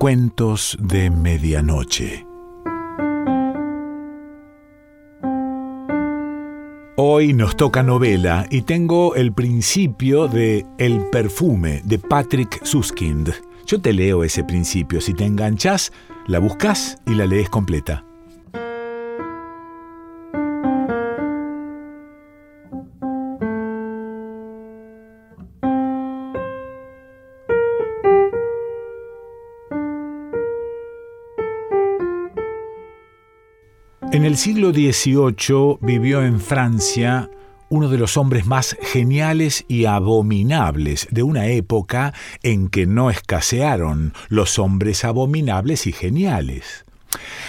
Cuentos de Medianoche. Hoy nos toca novela y tengo el principio de El perfume de Patrick Suskind. Yo te leo ese principio, si te enganchas, la buscas y la lees completa. En el siglo XVIII vivió en Francia uno de los hombres más geniales y abominables de una época en que no escasearon los hombres abominables y geniales.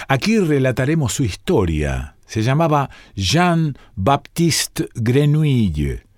Aquí relataremos su historia. Se llamaba Jean-Baptiste Grenouille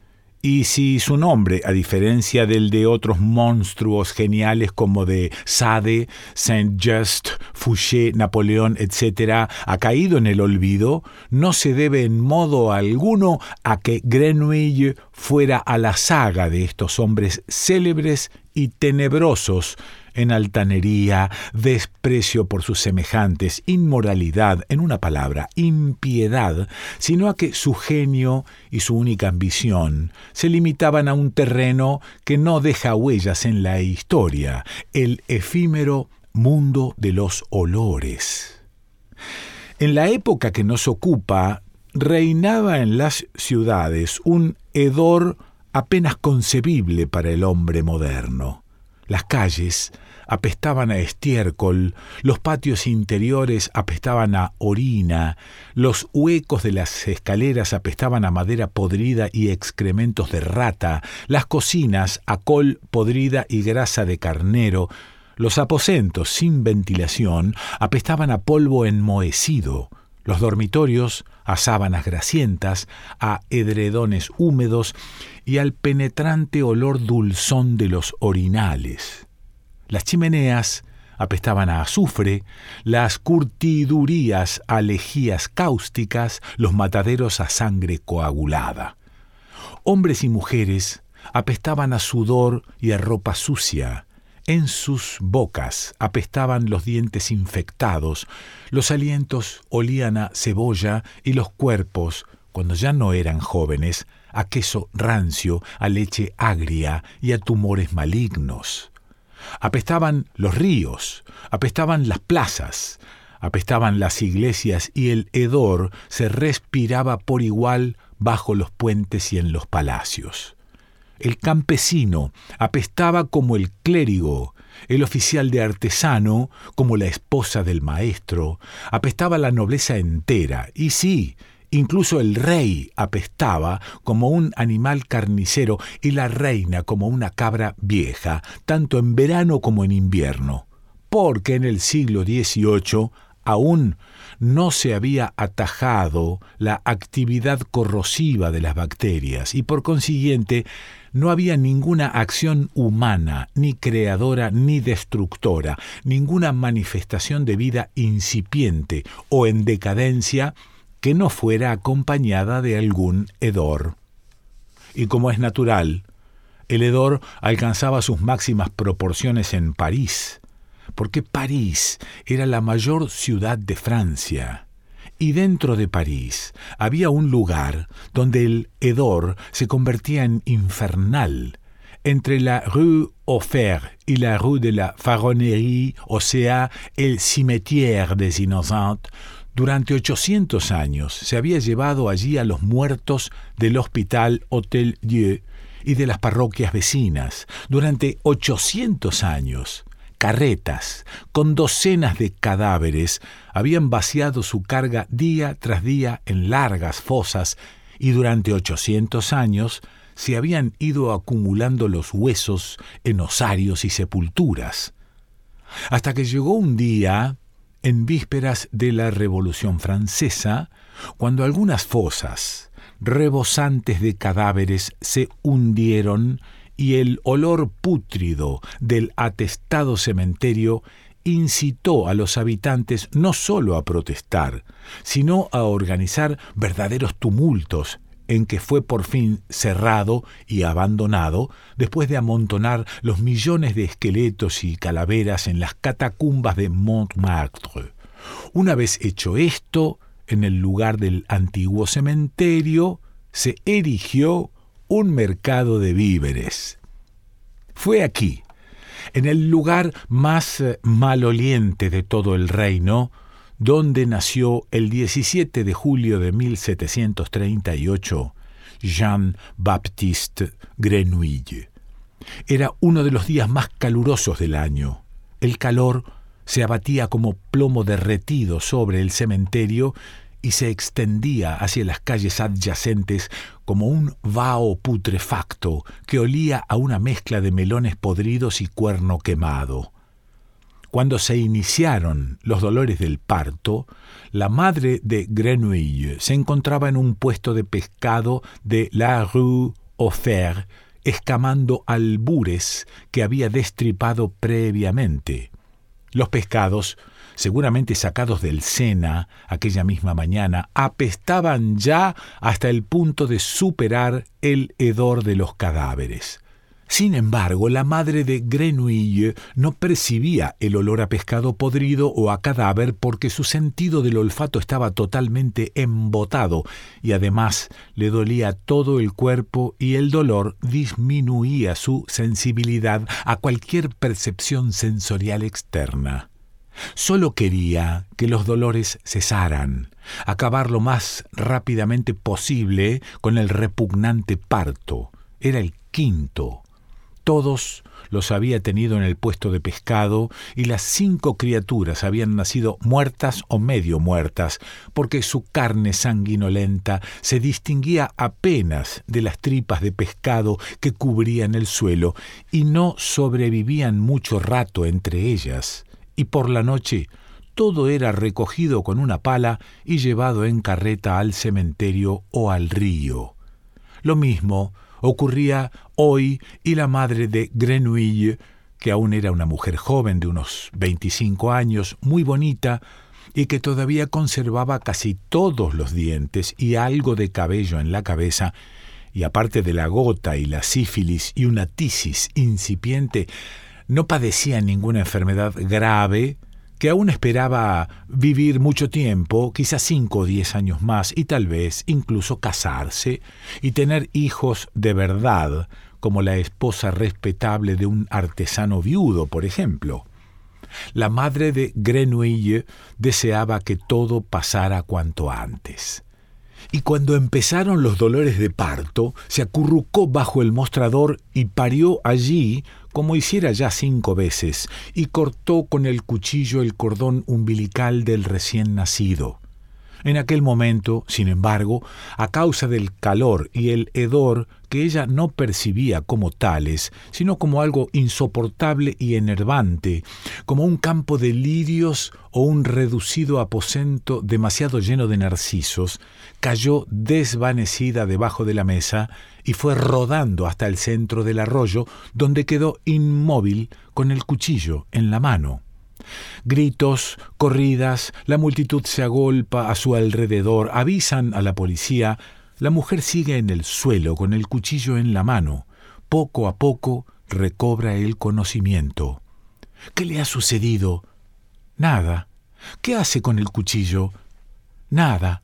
y si su nombre, a diferencia del de otros monstruos geniales como de Sade, Saint-Just, Fouché, Napoleón, etc., ha caído en el olvido, no se debe en modo alguno a que Grenouille fuera a la saga de estos hombres célebres y tenebrosos en altanería, desprecio por sus semejantes, inmoralidad, en una palabra, impiedad, sino a que su genio y su única ambición se limitaban a un terreno que no deja huellas en la historia, el efímero mundo de los olores. En la época que nos ocupa, reinaba en las ciudades un hedor apenas concebible para el hombre moderno. Las calles apestaban a estiércol, los patios interiores apestaban a orina, los huecos de las escaleras apestaban a madera podrida y excrementos de rata, las cocinas a col podrida y grasa de carnero, los aposentos sin ventilación apestaban a polvo enmohecido, los dormitorios a sábanas grasientas, a edredones húmedos y al penetrante olor dulzón de los orinales. Las chimeneas apestaban a azufre, las curtidurías a lejías cáusticas, los mataderos a sangre coagulada. Hombres y mujeres apestaban a sudor y a ropa sucia. En sus bocas apestaban los dientes infectados, los alientos olían a cebolla y los cuerpos, cuando ya no eran jóvenes, a queso rancio, a leche agria y a tumores malignos. Apestaban los ríos, apestaban las plazas, apestaban las iglesias y el hedor se respiraba por igual bajo los puentes y en los palacios. El campesino apestaba como el clérigo, el oficial de artesano como la esposa del maestro, apestaba la nobleza entera, y sí, Incluso el rey apestaba como un animal carnicero y la reina como una cabra vieja, tanto en verano como en invierno, porque en el siglo XVIII aún no se había atajado la actividad corrosiva de las bacterias y por consiguiente no había ninguna acción humana, ni creadora ni destructora, ninguna manifestación de vida incipiente o en decadencia que no fuera acompañada de algún hedor. Y como es natural, el hedor alcanzaba sus máximas proporciones en París, porque París era la mayor ciudad de Francia. Y dentro de París había un lugar donde el hedor se convertía en infernal, entre la rue Offert y la rue de la Faronnerie, o sea, el cimetière des Innocentes, durante 800 años se había llevado allí a los muertos del hospital Hotel Dieu y de las parroquias vecinas. Durante 800 años, carretas con docenas de cadáveres habían vaciado su carga día tras día en largas fosas y durante 800 años se habían ido acumulando los huesos en osarios y sepulturas. Hasta que llegó un día en vísperas de la Revolución Francesa, cuando algunas fosas, rebosantes de cadáveres, se hundieron y el olor pútrido del atestado cementerio incitó a los habitantes no sólo a protestar, sino a organizar verdaderos tumultos en que fue por fin cerrado y abandonado después de amontonar los millones de esqueletos y calaveras en las catacumbas de Montmartre. Una vez hecho esto, en el lugar del antiguo cementerio, se erigió un mercado de víveres. Fue aquí, en el lugar más eh, maloliente de todo el reino, donde nació el 17 de julio de 1738 Jean-Baptiste Grenouille. Era uno de los días más calurosos del año. El calor se abatía como plomo derretido sobre el cementerio y se extendía hacia las calles adyacentes como un vaho putrefacto que olía a una mezcla de melones podridos y cuerno quemado. Cuando se iniciaron los dolores del parto, la madre de Grenouille se encontraba en un puesto de pescado de la rue Offert, escamando albures que había destripado previamente. Los pescados, seguramente sacados del Sena aquella misma mañana, apestaban ya hasta el punto de superar el hedor de los cadáveres. Sin embargo, la madre de Grenouille no percibía el olor a pescado podrido o a cadáver porque su sentido del olfato estaba totalmente embotado y además le dolía todo el cuerpo y el dolor disminuía su sensibilidad a cualquier percepción sensorial externa. Solo quería que los dolores cesaran, acabar lo más rápidamente posible con el repugnante parto. Era el quinto todos los había tenido en el puesto de pescado y las cinco criaturas habían nacido muertas o medio muertas, porque su carne sanguinolenta se distinguía apenas de las tripas de pescado que cubrían el suelo y no sobrevivían mucho rato entre ellas. Y por la noche todo era recogido con una pala y llevado en carreta al cementerio o al río. Lo mismo ocurría hoy y la madre de Grenouille, que aún era una mujer joven de unos 25 años, muy bonita, y que todavía conservaba casi todos los dientes y algo de cabello en la cabeza, y aparte de la gota y la sífilis y una tisis incipiente, no padecía ninguna enfermedad grave, que aún esperaba vivir mucho tiempo, quizás cinco o diez años más, y tal vez incluso casarse y tener hijos de verdad, como la esposa respetable de un artesano viudo, por ejemplo. La madre de Grenouille deseaba que todo pasara cuanto antes. Y cuando empezaron los dolores de parto, se acurrucó bajo el mostrador y parió allí como hiciera ya cinco veces, y cortó con el cuchillo el cordón umbilical del recién nacido. En aquel momento, sin embargo, a causa del calor y el hedor que ella no percibía como tales, sino como algo insoportable y enervante, como un campo de lirios o un reducido aposento demasiado lleno de narcisos, cayó desvanecida debajo de la mesa y fue rodando hasta el centro del arroyo, donde quedó inmóvil con el cuchillo en la mano. Gritos, corridas, la multitud se agolpa a su alrededor, avisan a la policía. La mujer sigue en el suelo con el cuchillo en la mano. Poco a poco recobra el conocimiento. ¿Qué le ha sucedido? Nada. ¿Qué hace con el cuchillo? Nada.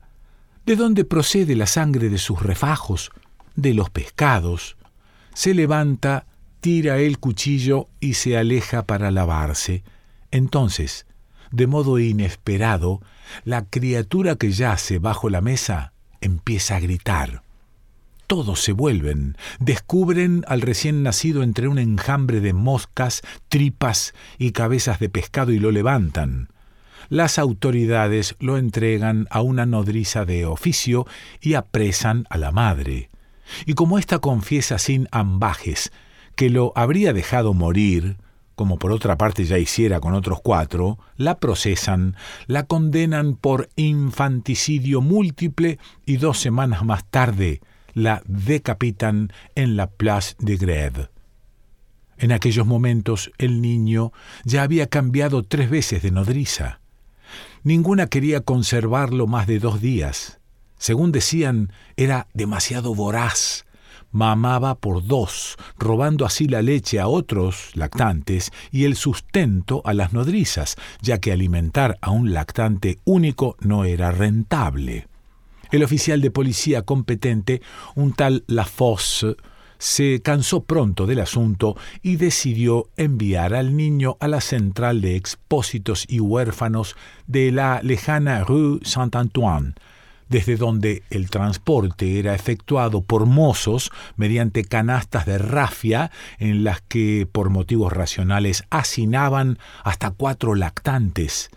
¿De dónde procede la sangre de sus refajos? De los pescados. Se levanta, tira el cuchillo y se aleja para lavarse. Entonces, de modo inesperado, la criatura que yace bajo la mesa empieza a gritar. Todos se vuelven, descubren al recién nacido entre un enjambre de moscas, tripas y cabezas de pescado y lo levantan. Las autoridades lo entregan a una nodriza de oficio y apresan a la madre. Y como ésta confiesa sin ambajes que lo habría dejado morir, como por otra parte ya hiciera con otros cuatro, la procesan, la condenan por infanticidio múltiple y dos semanas más tarde la decapitan en la Place de Grève. En aquellos momentos el niño ya había cambiado tres veces de nodriza. Ninguna quería conservarlo más de dos días. Según decían, era demasiado voraz. Mamaba por dos, robando así la leche a otros lactantes y el sustento a las nodrizas, ya que alimentar a un lactante único no era rentable. El oficial de policía competente, un tal Lafosse, se cansó pronto del asunto y decidió enviar al niño a la central de expósitos y huérfanos de la lejana Rue Saint-Antoine, desde donde el transporte era efectuado por mozos mediante canastas de rafia en las que, por motivos racionales, hacinaban hasta cuatro lactantes.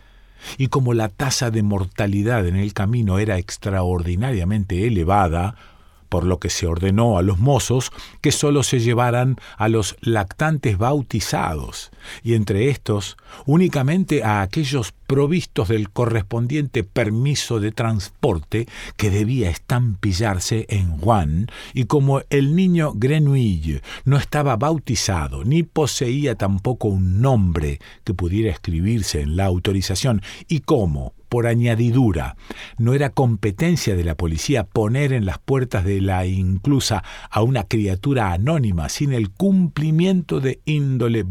Y como la tasa de mortalidad en el camino era extraordinariamente elevada, por lo que se ordenó a los mozos que sólo se llevaran a los lactantes bautizados, y entre estos únicamente a aquellos provistos del correspondiente permiso de transporte que debía estampillarse en Juan, y como el niño Grenouille no estaba bautizado ni poseía tampoco un nombre que pudiera escribirse en la autorización, y como, por añadidura. No era competencia de la policía poner en las puertas de la inclusa a una criatura anónima sin el cumplimiento de índole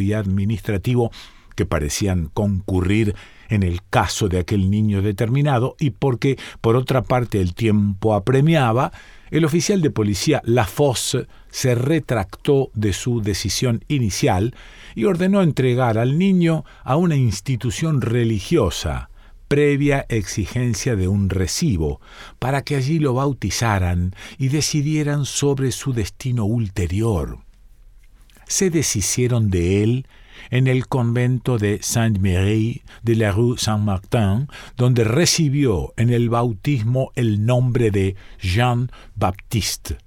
y administrativo que parecían concurrir en el caso de aquel niño determinado y porque, por otra parte, el tiempo apremiaba, el oficial de policía Lafosse se retractó de su decisión inicial y ordenó entregar al niño a una institución religiosa, previa exigencia de un recibo, para que allí lo bautizaran y decidieran sobre su destino ulterior. Se deshicieron de él en el convento de Sainte-Marie de la Rue Saint-Martin, donde recibió en el bautismo el nombre de Jean Baptiste.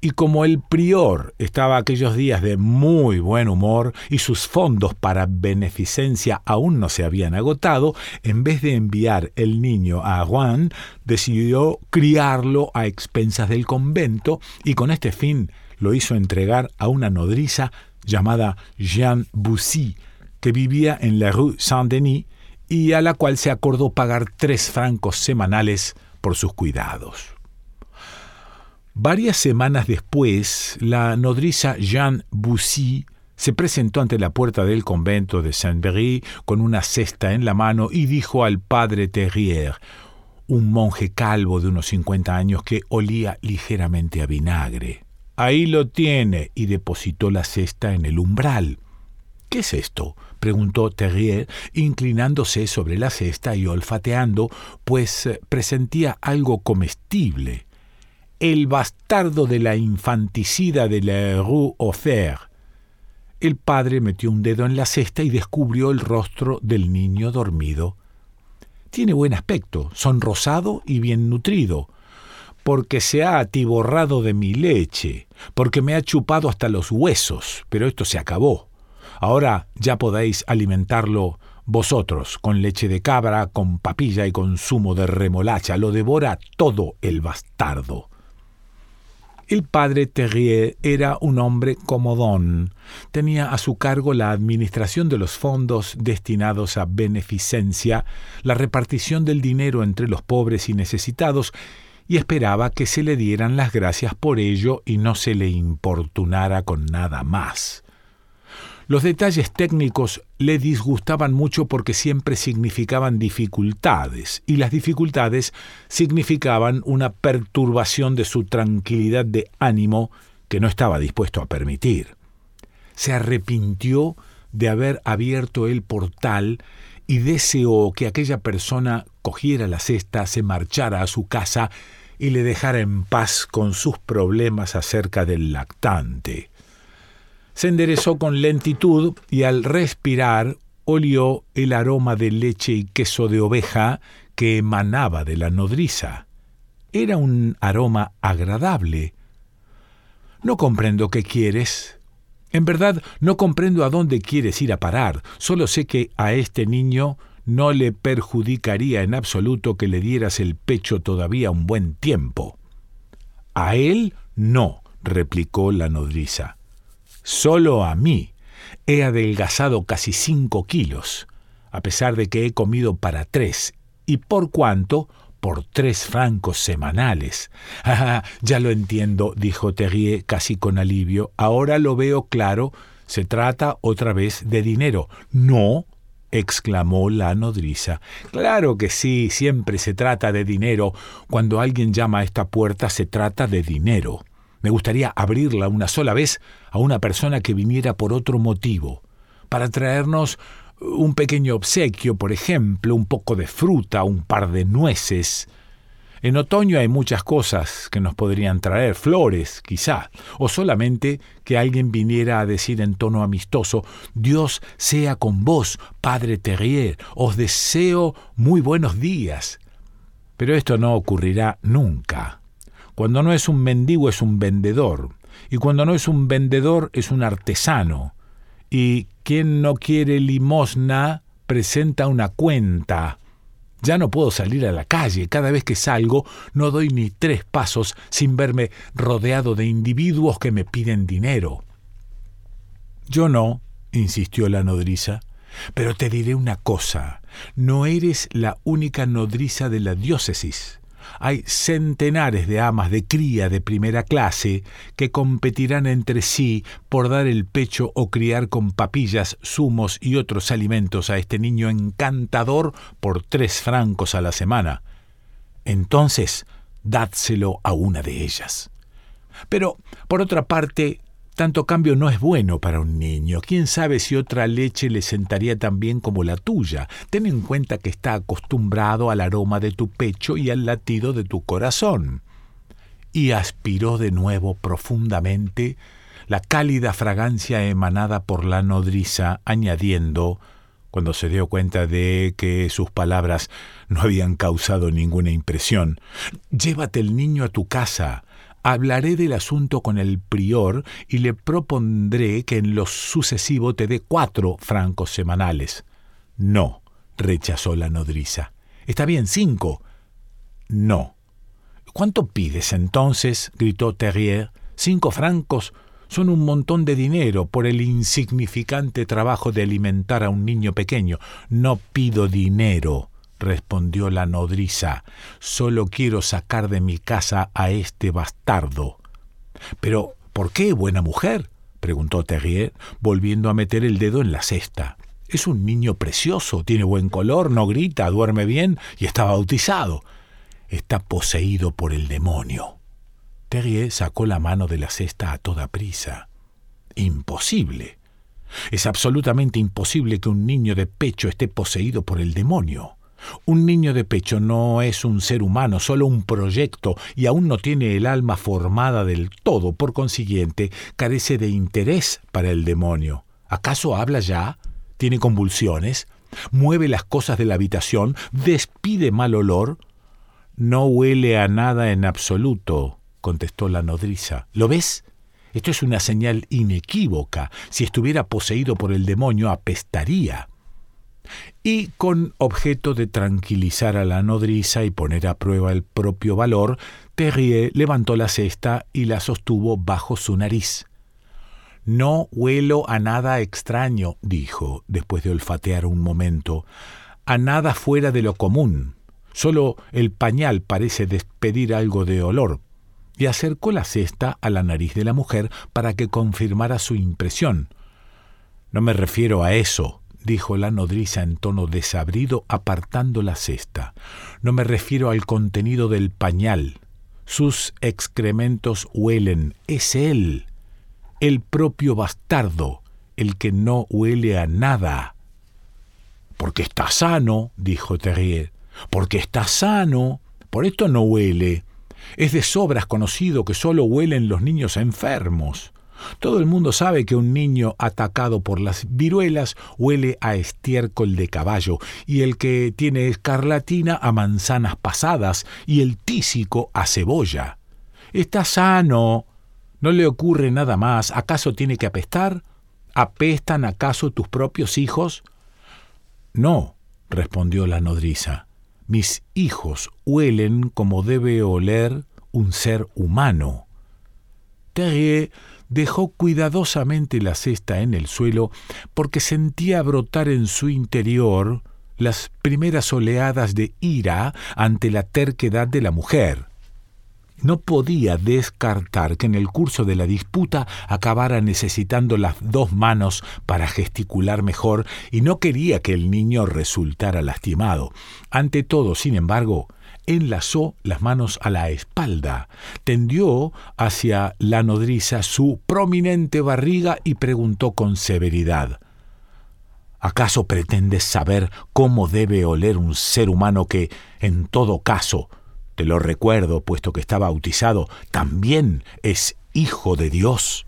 Y como el prior estaba aquellos días de muy buen humor y sus fondos para beneficencia aún no se habían agotado, en vez de enviar el niño a Juan, decidió criarlo a expensas del convento y con este fin lo hizo entregar a una nodriza llamada Jean Boussy, que vivía en la rue Saint-Denis y a la cual se acordó pagar tres francos semanales por sus cuidados. Varias semanas después, la nodriza Jeanne Boussy se presentó ante la puerta del convento de Saint-Berry con una cesta en la mano y dijo al padre Terrier, un monje calvo de unos cincuenta años que olía ligeramente a vinagre. Ahí lo tiene, y depositó la cesta en el umbral. ¿Qué es esto? preguntó Terrier, inclinándose sobre la cesta y olfateando, pues eh, presentía algo comestible el bastardo de la infanticida de la Rue Auxerre. El padre metió un dedo en la cesta y descubrió el rostro del niño dormido. Tiene buen aspecto, sonrosado y bien nutrido, porque se ha atiborrado de mi leche, porque me ha chupado hasta los huesos, pero esto se acabó. Ahora ya podéis alimentarlo vosotros, con leche de cabra, con papilla y con zumo de remolacha, lo devora todo el bastardo. El padre Terrier era un hombre comodón. Tenía a su cargo la administración de los fondos destinados a beneficencia, la repartición del dinero entre los pobres y necesitados, y esperaba que se le dieran las gracias por ello y no se le importunara con nada más. Los detalles técnicos le disgustaban mucho porque siempre significaban dificultades, y las dificultades significaban una perturbación de su tranquilidad de ánimo que no estaba dispuesto a permitir. Se arrepintió de haber abierto el portal y deseó que aquella persona cogiera la cesta, se marchara a su casa y le dejara en paz con sus problemas acerca del lactante se enderezó con lentitud y al respirar olió el aroma de leche y queso de oveja que emanaba de la nodriza. Era un aroma agradable. No comprendo qué quieres. En verdad, no comprendo a dónde quieres ir a parar. Solo sé que a este niño no le perjudicaría en absoluto que le dieras el pecho todavía un buen tiempo. A él no, replicó la nodriza. Solo a mí he adelgazado casi cinco kilos, a pesar de que he comido para tres, y por cuanto, por tres francos semanales. Ah, ya lo entiendo, dijo Terrier casi con alivio. Ahora lo veo claro. Se trata otra vez de dinero. No, exclamó la nodriza. Claro que sí, siempre se trata de dinero. Cuando alguien llama a esta puerta se trata de dinero. Me gustaría abrirla una sola vez a una persona que viniera por otro motivo, para traernos un pequeño obsequio, por ejemplo, un poco de fruta, un par de nueces. En otoño hay muchas cosas que nos podrían traer, flores, quizá, o solamente que alguien viniera a decir en tono amistoso, Dios sea con vos, Padre Terrier, os deseo muy buenos días. Pero esto no ocurrirá nunca. Cuando no es un mendigo es un vendedor, y cuando no es un vendedor es un artesano, y quien no quiere limosna presenta una cuenta. Ya no puedo salir a la calle. Cada vez que salgo no doy ni tres pasos sin verme rodeado de individuos que me piden dinero. Yo no, insistió la nodriza. Pero te diré una cosa, no eres la única nodriza de la diócesis. Hay centenares de amas de cría de primera clase que competirán entre sí por dar el pecho o criar con papillas, zumos y otros alimentos a este niño encantador por tres francos a la semana. Entonces, dádselo a una de ellas. Pero, por otra parte, tanto cambio no es bueno para un niño. ¿Quién sabe si otra leche le sentaría tan bien como la tuya? Ten en cuenta que está acostumbrado al aroma de tu pecho y al latido de tu corazón. Y aspiró de nuevo profundamente la cálida fragancia emanada por la nodriza, añadiendo, cuando se dio cuenta de que sus palabras no habían causado ninguna impresión, Llévate el niño a tu casa, Hablaré del asunto con el prior y le propondré que en lo sucesivo te dé cuatro francos semanales. No, rechazó la nodriza. Está bien, cinco. No. ¿Cuánto pides entonces? gritó Terrier. Cinco francos son un montón de dinero por el insignificante trabajo de alimentar a un niño pequeño. No pido dinero respondió la nodriza, solo quiero sacar de mi casa a este bastardo. Pero, ¿por qué, buena mujer? preguntó Terrier, volviendo a meter el dedo en la cesta. Es un niño precioso, tiene buen color, no grita, duerme bien y está bautizado. Está poseído por el demonio. Terrier sacó la mano de la cesta a toda prisa. Imposible. Es absolutamente imposible que un niño de pecho esté poseído por el demonio. Un niño de pecho no es un ser humano, solo un proyecto, y aún no tiene el alma formada del todo, por consiguiente, carece de interés para el demonio. ¿Acaso habla ya? ¿Tiene convulsiones? ¿Mueve las cosas de la habitación? ¿Despide mal olor? No huele a nada en absoluto, contestó la nodriza. ¿Lo ves? Esto es una señal inequívoca. Si estuviera poseído por el demonio, apestaría y con objeto de tranquilizar a la nodriza y poner a prueba el propio valor, Terrier levantó la cesta y la sostuvo bajo su nariz. No huelo a nada extraño, dijo, después de olfatear un momento, a nada fuera de lo común. Solo el pañal parece despedir algo de olor. Y acercó la cesta a la nariz de la mujer para que confirmara su impresión. No me refiero a eso, dijo la nodriza en tono desabrido, apartando la cesta. No me refiero al contenido del pañal. Sus excrementos huelen. Es él, el propio bastardo, el que no huele a nada. Porque está sano, dijo Terrier. Porque está sano. Por esto no huele. Es de sobras conocido que solo huelen los niños enfermos. Todo el mundo sabe que un niño atacado por las viruelas huele a estiércol de caballo, y el que tiene escarlatina a manzanas pasadas, y el tísico a cebolla. Está sano. ¿No le ocurre nada más? ¿Acaso tiene que apestar? ¿Apestan acaso tus propios hijos? No, respondió la nodriza. Mis hijos huelen como debe oler un ser humano. Terrier dejó cuidadosamente la cesta en el suelo porque sentía brotar en su interior las primeras oleadas de ira ante la terquedad de la mujer. No podía descartar que en el curso de la disputa acabara necesitando las dos manos para gesticular mejor y no quería que el niño resultara lastimado. Ante todo, sin embargo, enlazó las manos a la espalda, tendió hacia la nodriza su prominente barriga y preguntó con severidad ¿Acaso pretendes saber cómo debe oler un ser humano que, en todo caso, te lo recuerdo, puesto que está bautizado, también es hijo de Dios?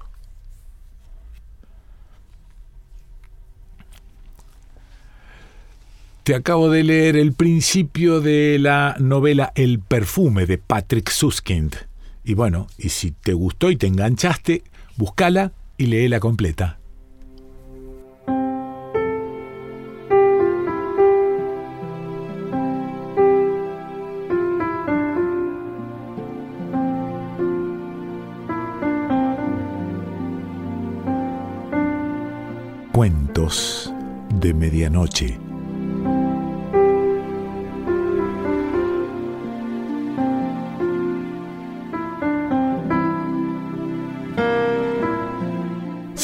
Te acabo de leer el principio de la novela El perfume de Patrick Suskind. Y bueno, y si te gustó y te enganchaste, búscala y léela completa. Cuentos de Medianoche.